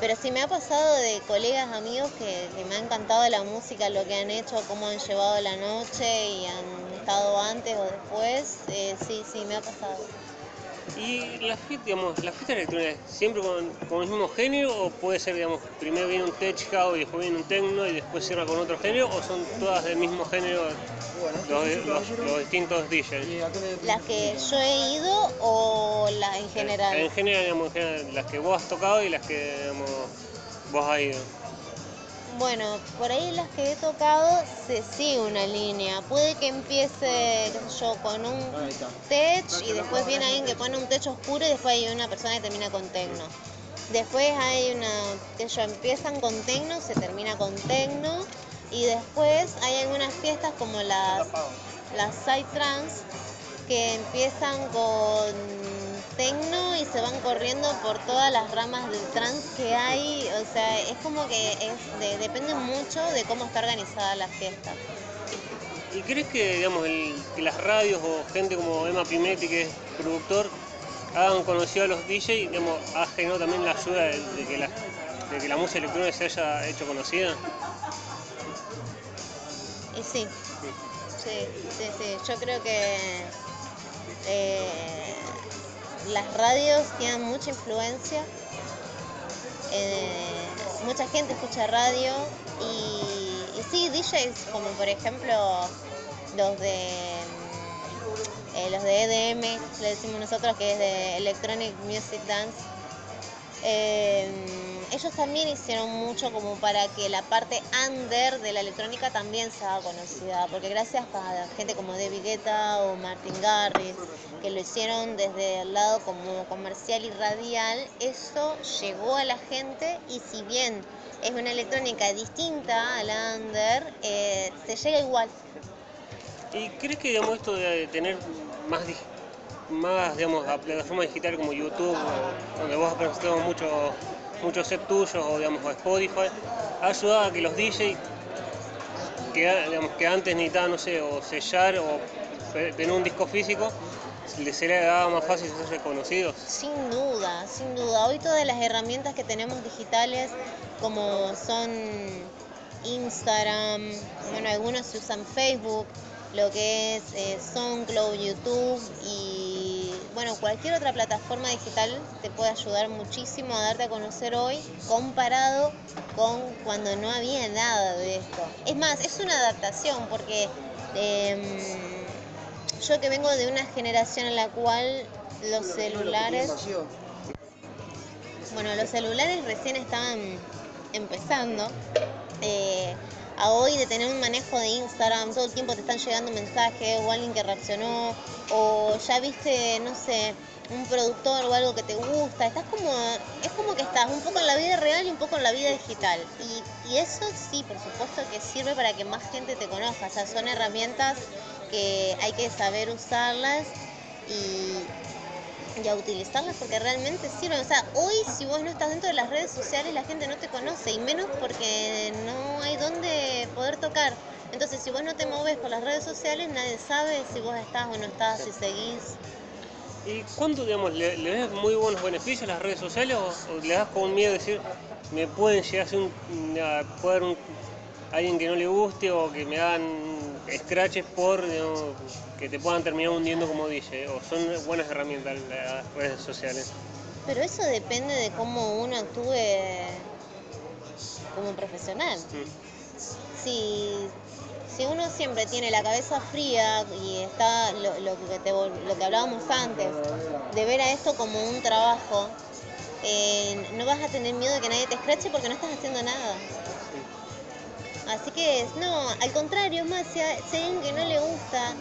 Pero sí me ha pasado de colegas, amigos que, que me ha encantado la música, lo que han hecho, cómo han llevado la noche y han estado antes o después. eh, sí, sí, me ha pasado. Y la fiesta, digamos, la fiesta electrónica, ¿siempre con, con el mismo género o puede ser, digamos, primero viene un tech house y después viene un techno y después cierra con otro género o son todas del mismo género Bueno, los, distintos DJs? ¿Las que yo he ido o las en general? En general, digamos, en general, las que vos has tocado y las que, digamos, vos has ido. Bueno, por ahí las que he tocado se sigue una línea. Puede que empiece, sé yo, con un tech y después viene alguien que pone un techo oscuro y después hay una persona que termina con tecno. Después hay una, que yo, empiezan con tecno, se termina con tecno y después hay algunas fiestas como las, las side trans que empiezan con tecno y se van corriendo por todas las ramas del trans que hay. O sea, es como que es de- depende mucho de cómo está organizada la fiesta. ¿Y crees que, digamos, el- que las radios o gente como Emma Pimetti, que es productor, hagan conocido a los DJs, digamos, ha generado también la ayuda de, de que la, de que la música electrónica se haya hecho conocida? Y sí, sí, sí, sí. Yo creo que eh, las radios tienen mucha influencia. Eh, mucha gente escucha radio y, y sí, DJs como por ejemplo los de mm, eh, los de EDM, le decimos nosotros que es de Electronic Music Dance. Eh, ellos también hicieron mucho como para que la parte under de la electrónica también se haga conocida, porque gracias a gente como David Guetta o Martin Garrix, que lo hicieron desde el lado como comercial y radial, eso llegó a la gente y si bien es una electrónica distinta a la under, eh, se llega igual. ¿Y crees que, digamos, esto de tener más, más digamos, a como YouTube, donde vos has presentado muchos muchos sets tuyos, o, digamos, Spotify, ha ayudado a que los DJs que, digamos, que antes necesitaban, no sé, o sellar o tener un disco físico, le- se les daba más fácil ser conocidos? Sin duda, sin duda. Hoy todas las herramientas que tenemos digitales, como son Instagram, bueno, algunos usan Facebook, lo que es eh, SoundCloud, YouTube y bueno, cualquier otra plataforma digital te puede ayudar muchísimo a darte a conocer hoy comparado con cuando no había nada de esto. Es más, es una adaptación porque em, yo que vengo de una generación en la cual los celulares, bueno, los celulares recién estaban empezando. eh, a hoy de tener un manejo de Instagram, todo el tiempo te están llegando mensajes o alguien que reaccionó o ya viste, no sé, un productor o algo que te gusta, estás como, es como que estás un poco en la vida real y un poco en la vida digital. Y, y eso sí, por supuesto que sirve para que más gente te conozca, o sea, son herramientas que hay que saber usarlas y, y a utilizarlas porque realmente sirven. O sea, hoy si vos no estás dentro de las redes sociales la gente no te conoce y menos porque no hay dónde poder tocar. Entonces si vos no te moves por las redes sociales nadie sabe si vos estás o no estás, si seguís. ¿Y cuánto, digamos, le, le ves muy buenos beneficios a las redes sociales o, le das con miedo de decir, me pueden llegar a ser un, a- haber un- alguien que no le guste o que me hagan scratches por, digamos, que te puedan terminar hundiendo como dije, o son buenas herramientas las redes sociales? Pero eso depende de cómo uno actúe como profesional. Mm. si, si uno siempre tiene la cabeza fría y está lo, lo que, te lo que hablábamos antes, de ver a esto como un trabajo, eh, no vas a tener miedo de que nadie te escrache porque no estás haciendo nada. Así que, no, al contrario, más, si alguien que no le gusta,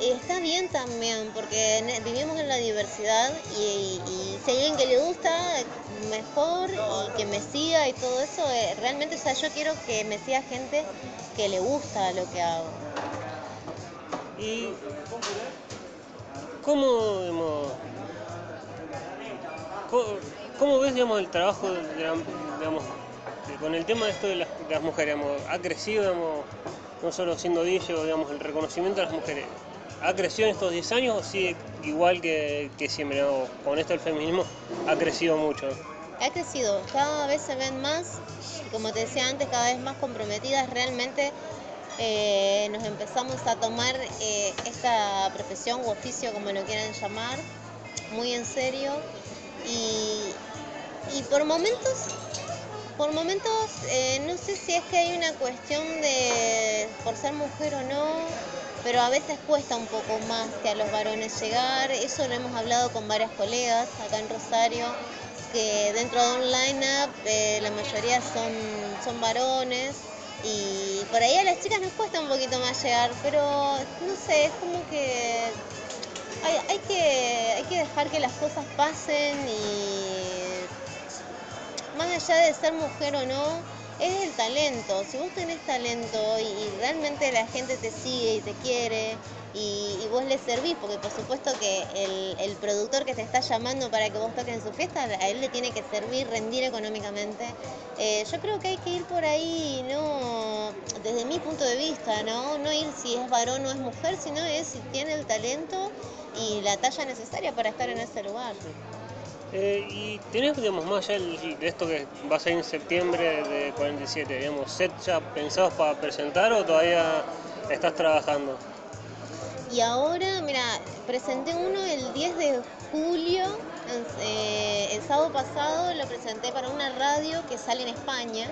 eh, está bien también, porque vivimos en la diversidad y, y si alguien que le gusta, mejor y que me siga y todo eso. eh, realmente, o sea, yo quiero que me siga gente que le gusta lo que hago. ¿Y cómo, digamos, ¿cómo, ves digamos, el trabajo digamos, con el tema de esto de las, mujeres? ¿Ha crecido no solo siendo DJ, digamos, el reconocimiento de las mujeres? ¿Ha crecido en estos 10 años o sigue igual que, siempre? Con esto el feminismo ha crecido mucho. Ha crecido, cada vez se ven más y como te decía antes, cada vez más comprometidas realmente eh, nos empezamos a tomar eh, esta profesión u oficio, como lo quieran llamar, muy en serio y, por momentos, por momentos eh, no sé si es que hay una cuestión de por ser mujer o no, pero a veces cuesta un poco más que a los varones llegar, eso lo hemos hablado con varias colegas acá en Rosario, que dentro de un line-up la mayoría son, son varones y por ahí a las chicas nos cuesta un poquito más llegar, pero no sé, es como que hay, que hay que dejar que las cosas pasen y más allá de ser mujer o no, es el talento. Si vos tenés talento y, realmente la gente te sigue y te quiere y, vos le servís, porque por supuesto que el, productor que te está llamando para que vos toques en su fiesta, a él le tiene que servir, rendir económicamente. Eh, yo creo que hay que ir por ahí, no desde mi punto de vista, ¿no? No ir si es varón o es mujer, sino es si tiene el talento y la talla necesaria para estar en ese lugar. Eh, y tenés, digamos, más allá de esto que va a ser en septiembre de 47, digamos, set ya pensados para presentar o todavía estás trabajando? Y ahora, mira, presenté uno el 10 de julio, eh, el sábado pasado lo presenté para una radio que sale en España,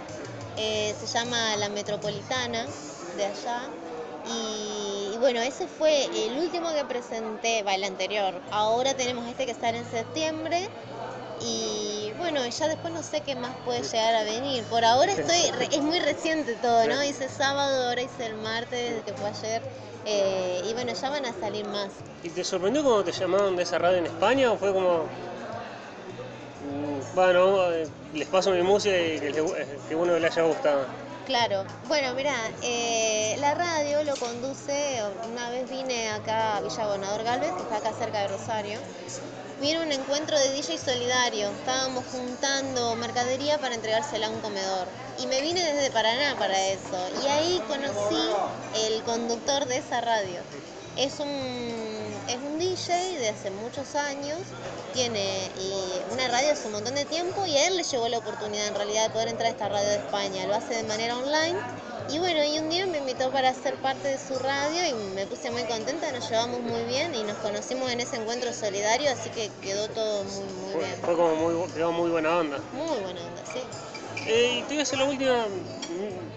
eh, se llama La Metropolitana de allá. Y, y, bueno, ese fue el último que presenté, va, el anterior. Ahora tenemos este que sale en septiembre y bueno, ya después no sé qué más puede llegar a venir. Por ahora estoy, es muy reciente todo, ¿no? Hice sábado, ahora hice el martes, que fue ayer. Eh, y bueno, ya van a salir más. ¿Y te sorprendió cuando te llamaron de esa radio en España o fue como, mm, bueno, eh, les paso mi música y que, que uno le haya gustado? Claro, bueno, mira, eh, la radio lo conduce, una vez vine acá a Villa Bonador Galvez, que está acá cerca de Rosario, vino un encuentro de DJ solidario. Estábamos juntando mercadería para entregársela a un comedor. Y me vine desde Paraná para eso. Y ahí conocí el conductor de esa radio. Es un, es un DJ de hace muchos años, tiene una radio hace un montón de tiempo y a él le llegó la oportunidad en realidad de poder entrar a esta radio de España. Lo hace de manera online y bueno, y un día me invitó para ser parte de su radio y me puse muy contenta, nos llevamos muy bien y nos conocimos en ese encuentro solidario, así que quedó todo muy, muy bien. Fue como muy, muy buena onda. Muy buena onda, sí. Eh, y te voy a hacer la última,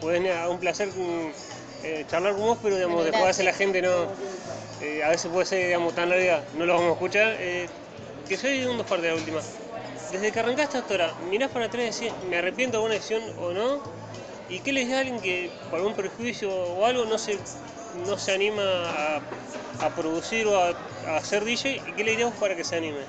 pues un placer mm, eh, charlar con vos, pero digamos, después hace la gente no, eh, a veces puede ser tan larga, no lo vamos a escuchar. que soy un dos partes de la última. Desde que arrancaste hasta ahora, mirás para atrás y decís, ¿me arrepiento de alguna decisión o no? ¿Y qué le dice a alguien que por algún prejuicio o algo no se, no se anima a, producir o a, hacer DJ? ¿Y qué le diríamos para que se anime?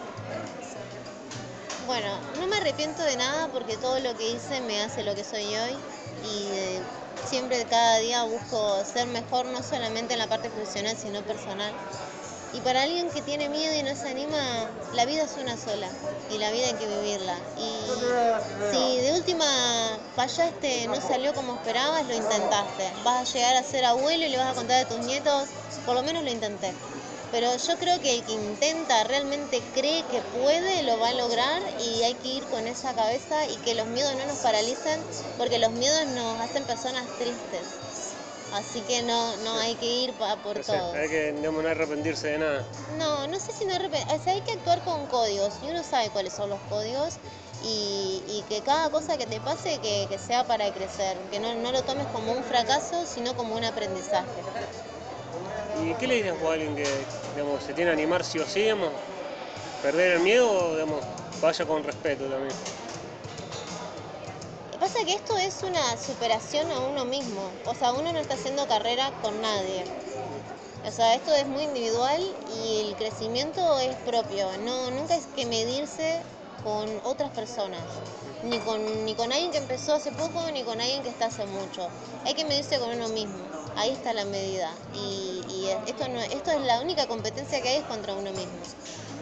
Bueno, no me arrepiento de nada porque todo lo que hice me hace lo que soy hoy y eh, siempre cada día busco ser mejor no solamente en la parte profesional sino personal. Y para alguien que tiene miedo y no se anima, la vida es una sola y la vida hay que vivirla. Y si de última fallaste, no salió como esperabas, lo intentaste. Vas a llegar a ser abuelo y le vas a contar a tus nietos, por lo menos lo intenté. Pero yo creo que el que intenta, realmente cree que puede, lo va a lograr y hay que ir con esa cabeza y que los miedos no nos paralicen porque los miedos nos hacen personas tristes. Así que no, no hay que ir por todo. Hay que no arrepentirse de nada. No, no sé si no arrepentirse. O sea, hay que actuar con códigos y uno sabe cuáles son los códigos y, que cada cosa que te pase que, sea para crecer, que no, no, lo tomes como un fracaso, sino como un aprendizaje. ¿Y qué le dices a alguien que digamos, se tiene que animar sí o sí, digamos, perder el miedo digamos, vaya con respeto también? Pasa que esto es una superación a uno mismo. O sea, uno no está haciendo carrera con nadie. O sea, esto es muy individual y el crecimiento es propio. No, nunca hay que medirse con otras personas. Ni con, ni con alguien que empezó hace poco, ni con alguien que está hace mucho. Hay que medirse con uno mismo. Ahí está la medida. Y, esto, esto es la única competencia que hay es contra uno mismo.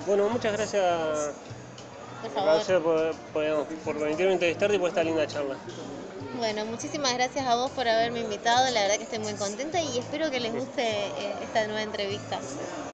Bueno, muchas gracias por favor. Gracias por, por, por permitirme entrevistarte y por esta linda charla. Bueno, muchísimas gracias a vos por haberme invitado, la verdad que estoy muy contenta y espero que les guste eh, esta nueva entrevista.